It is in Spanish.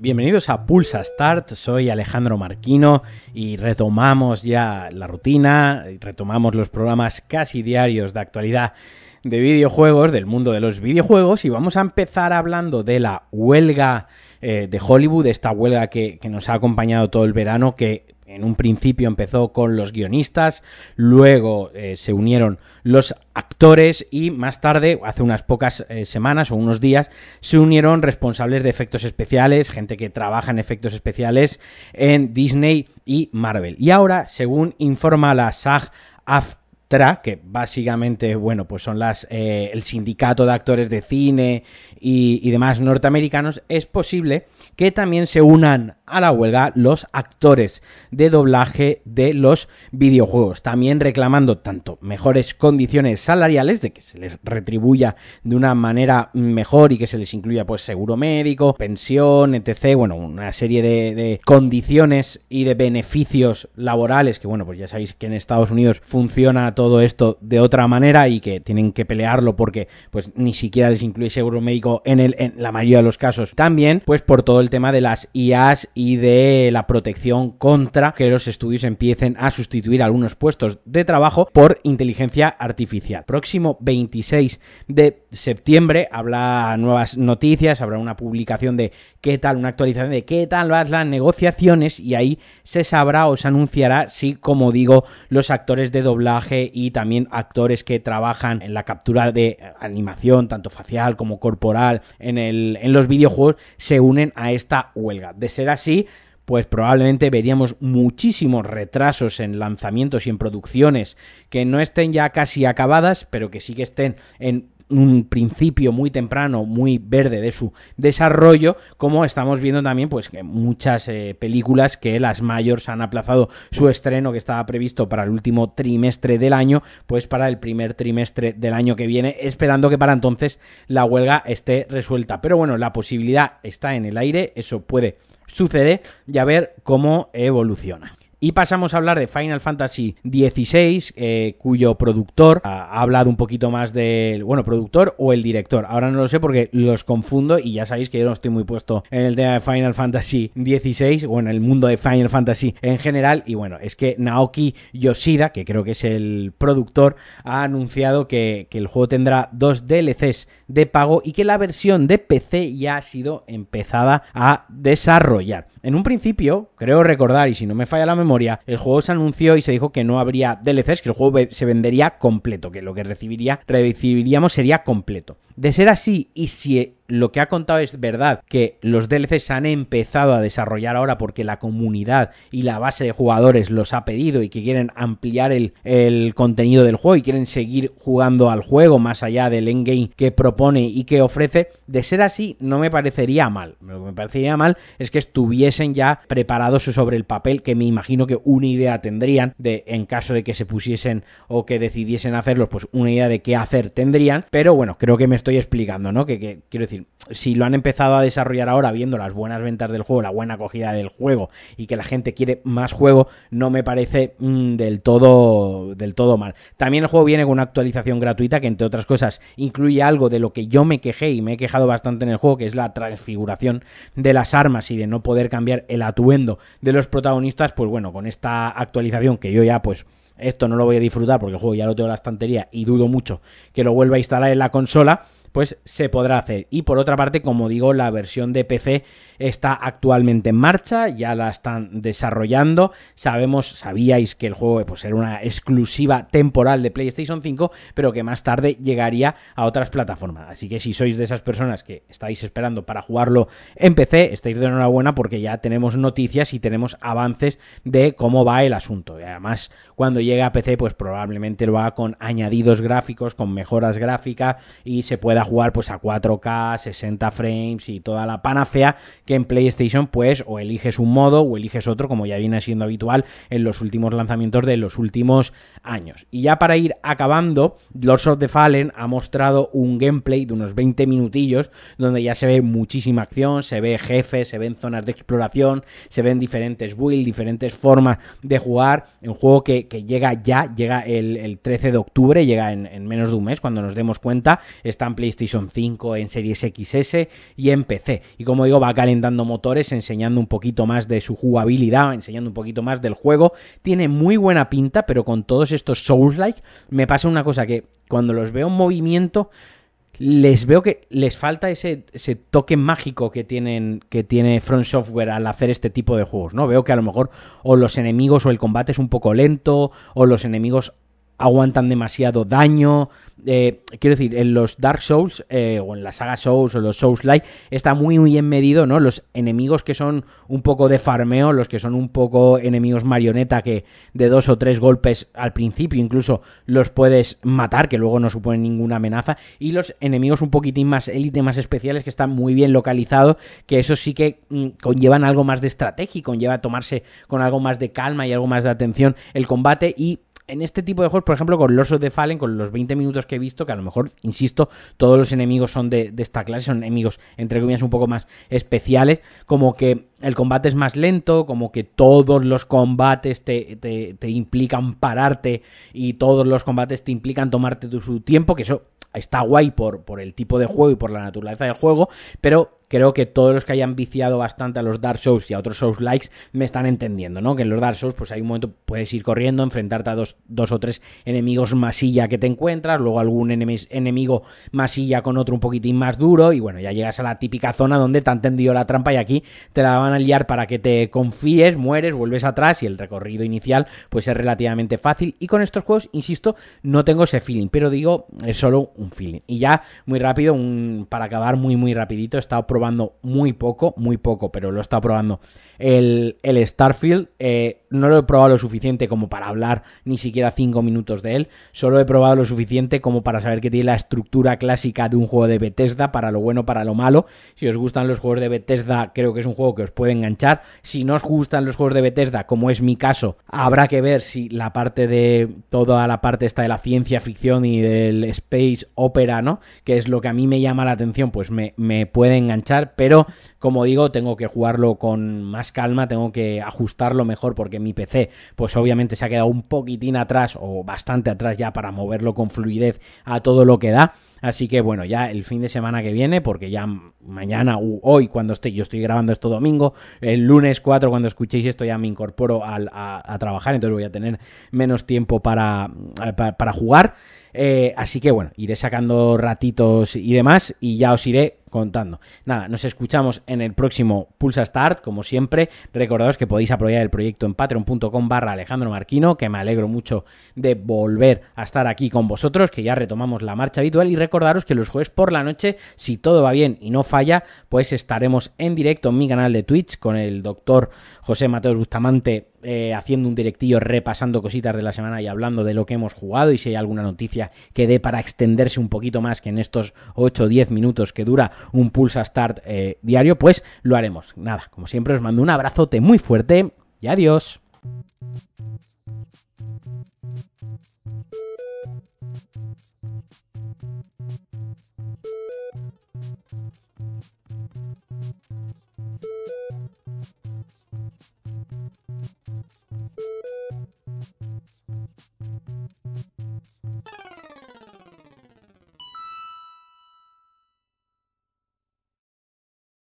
Bienvenidos a Pulsa Start, soy Alejandro Marquino y retomamos ya la rutina, retomamos los programas casi diarios de actualidad de videojuegos, del mundo de los videojuegos y vamos a empezar hablando de la huelga eh, de Hollywood, esta huelga que, que nos ha acompañado todo el verano, que en un principio empezó con los guionistas, luego eh, se unieron los actores y más tarde, hace unas pocas eh, semanas o unos días, se unieron responsables de efectos especiales, gente que trabaja en efectos especiales en Disney y Marvel. Y ahora, según informa la SAG AFTRA, que básicamente, bueno, pues son las eh, el sindicato de actores de cine y demás norteamericanos, es posible que también se unan a la huelga los actores de doblaje de los videojuegos, también reclamando tanto mejores condiciones salariales, de que se les retribuya de una manera mejor y que se les incluya pues seguro médico, pensión, etc. Bueno, una serie de, condiciones y de beneficios laborales que bueno, pues ya sabéis que en Estados Unidos funciona todo esto de otra manera y que tienen que pelearlo porque pues ni siquiera les incluye seguro médico en, el, en la mayoría de los casos. También pues por todo el tema de las IAs y de la protección contra que los estudios empiecen a sustituir algunos puestos de trabajo por inteligencia artificial. Próximo 26 de septiembre habrá nuevas noticias, habrá una publicación de qué tal, una actualización de qué tal van las negociaciones y ahí se sabrá o se anunciará si, como digo, los actores de doblaje y también actores que trabajan en la captura de animación, tanto facial como corporal, en, el, en los videojuegos, se unen a esta huelga. De ser así, pues probablemente veríamos muchísimos retrasos en lanzamientos y en producciones que no estén ya casi acabadas, pero que sí que estén en un principio muy temprano, muy verde de su desarrollo, como estamos viendo también, pues que muchas eh, películas que las mayores han aplazado su estreno que estaba previsto para el último trimestre del año, pues para el primer trimestre del año que viene, esperando que para entonces la huelga esté resuelta. Pero bueno, la posibilidad está en el aire, eso puede sucede y a ver cómo evoluciona. Y pasamos a hablar de Final Fantasy XVI, eh, cuyo productor ha, ha, hablado un poquito más del, bueno, productor o el director. Ahora no lo sé porque los confundo y ya sabéis que yo no estoy muy puesto en el tema de Final Fantasy XVI o en el mundo de Final Fantasy en general. Y bueno, es que Naoki Yoshida, que creo que es el productor, ha anunciado que el juego tendrá dos DLCs de pago y que la versión de PC ya ha sido empezada a desarrollar. En un principio, creo recordar, y si no me falla la memoria, el juego se anunció y se dijo que no habría DLCs, que el juego se vendería completo, que lo que recibiría, recibiríamos sería completo. De ser así, y si lo que ha contado es verdad, que los DLCs se han empezado a desarrollar ahora porque la comunidad y la base de jugadores los ha pedido y que quieren ampliar el, contenido del juego y quieren seguir jugando al juego más allá del endgame que propone y que ofrece, de ser así no me parecería mal. Lo que me parecería mal es que estuviesen ya preparados sobre el papel, que me imagino que una idea tendrían de, en caso de que se pusiesen o que decidiesen hacerlos, pues una idea de qué hacer tendrían, pero bueno, creo que me estoy explicando, ¿no? Que quiero decir, si lo han empezado a desarrollar ahora viendo las buenas ventas del juego, la buena acogida del juego y que la gente quiere más juego, no me parece mmm, del todo del todo mal. También el juego viene con una actualización gratuita que entre otras cosas incluye algo de lo que yo me quejé y me he quejado bastante en el juego, que es la transfiguración de las armas y de no poder cambiar el atuendo de los protagonistas, pues bueno, con esta actualización que yo ya pues esto no lo voy a disfrutar porque el juego ya lo tengo en la estantería y dudo mucho que lo vuelva a instalar en la consola, pues se podrá hacer. Y por otra parte, como digo, la versión de PC está actualmente en marcha, ya la están desarrollando. Sabemos, sabíais que el juego pues, era una exclusiva temporal de PlayStation 5, pero que más tarde llegaría a otras plataformas. Así que si sois de esas personas que estáis esperando para jugarlo en PC, estáis de enhorabuena porque ya tenemos noticias y tenemos avances de cómo va el asunto. Y además, cuando llegue a PC, pues probablemente lo haga con añadidos gráficos, con mejoras gráficas y se pueda pueda jugar pues a 4K, 60 frames y toda la panacea que en PlayStation pues o eliges un modo o eliges otro como ya viene siendo habitual en los últimos lanzamientos de los últimos años. Y ya para ir acabando, Lords of the Fallen ha mostrado un gameplay de unos 20 minutillos donde ya se ve muchísima acción, se ve jefes, se ven zonas de exploración, se ven diferentes builds, diferentes formas de jugar. Un juego que, llega ya, llega el, 13 de octubre, llega en, en menos de un mes cuando nos demos cuenta. Está en PlayStation 5, en Series XS y en PC. Y como digo, va calentando motores, enseñando un poquito más de su jugabilidad, enseñando un poquito más del juego. Tiene muy buena pinta, pero con todos estos Souls-like me pasa una cosa que cuando los veo en movimiento les veo que les falta ese, ese, toque mágico que tienen que tiene Front Software al hacer este tipo de juegos, ¿no? Veo que a lo mejor o los enemigos o el combate es un poco lento o los enemigos aguantan demasiado daño. Eh, quiero decir, en los Dark Souls eh, o en la saga Souls o los Souls Light está muy, bien medido, ¿no? Los enemigos que son un poco de farmeo, los que son un poco enemigos marioneta que de dos o tres golpes al principio incluso los puedes matar, que luego no suponen ninguna amenaza, y los enemigos un poquitín más élite, más especiales, que están muy bien localizados, que eso sí que mm, conllevan algo más de estrategia, conlleva tomarse con algo más de calma y algo más de atención el combate y en este tipo de juegos, por ejemplo, con Lords of the Fallen, con los 20 minutos que he visto, que a lo mejor, insisto, todos los enemigos son de, esta clase, son enemigos, entre comillas, un poco más especiales, como que el combate es más lento, como que todos los combates te, te implican pararte y todos los combates te implican tomarte tu, tiempo, que eso está guay por, por el tipo de juego y por la naturaleza del juego, pero creo que todos los que hayan viciado bastante a los Dark Souls y a otros Souls likes me están entendiendo, ¿no? Que en los Dark Souls, pues hay un momento puedes ir corriendo, enfrentarte a dos, dos o tres enemigos masilla que te encuentras, luego algún enemigo masilla con otro un poquitín más duro, y bueno, ya llegas a la típica zona donde te han tendido la trampa y aquí te la van a liar para que te confíes, mueres, vuelves atrás y el recorrido inicial pues es relativamente fácil. Y con estos juegos, insisto, no tengo ese feeling, pero digo, es solo un feeling. Y ya muy rápido, un, para acabar muy muy rapidito, he estado probando muy poco, muy poco, pero lo estado probando el, el Starfield. Eh, no lo he probado lo suficiente como para hablar ni siquiera 5 minutos de él. Solo he probado lo suficiente como para saber que tiene la estructura clásica de un juego de Bethesda, para lo bueno, para lo malo. Si os gustan los juegos de Bethesda, creo que es un juego que os puede enganchar. Si no os gustan los juegos de Bethesda, como es mi caso, habrá que ver si la parte de toda la parte esta de la ciencia ficción y del space opera, ¿no? Que es lo que a mí me llama la atención, pues me, me puede enganchar. Pero, como digo, tengo que jugarlo con más calma, tengo que ajustarlo mejor porque mi PC, pues obviamente se ha quedado un poquitín atrás o bastante atrás ya para moverlo con fluidez a todo lo que da. Así que bueno, ya el fin de semana que viene, porque ya mañana u hoy cuando estoy, yo estoy grabando esto domingo, el lunes 4 cuando escuchéis esto ya me incorporo a, trabajar, entonces voy a tener menos tiempo para, para, jugar. Eh, así que bueno, iré sacando ratitos y demás y ya os iré contando. Nada, nos escuchamos en el próximo Pulsa Start, como siempre. Recordaos que podéis apoyar el proyecto en patreon.com barra Alejandro Marquino, que me alegro mucho de volver a estar aquí con vosotros, que ya retomamos la marcha habitual. Y recordaros que los jueves por la noche, si todo va bien y no falla, pues estaremos en directo en mi canal de Twitch con el doctor José Mateo Bustamante eh, haciendo un directillo repasando cositas de la semana y hablando de lo que hemos jugado y si hay alguna noticia que dé para extenderse un poquito más que en estos 8 o 10 minutos que dura un Pulsa Start eh, diario, pues lo haremos. Nada, como siempre os mando un abrazote muy fuerte y adiós.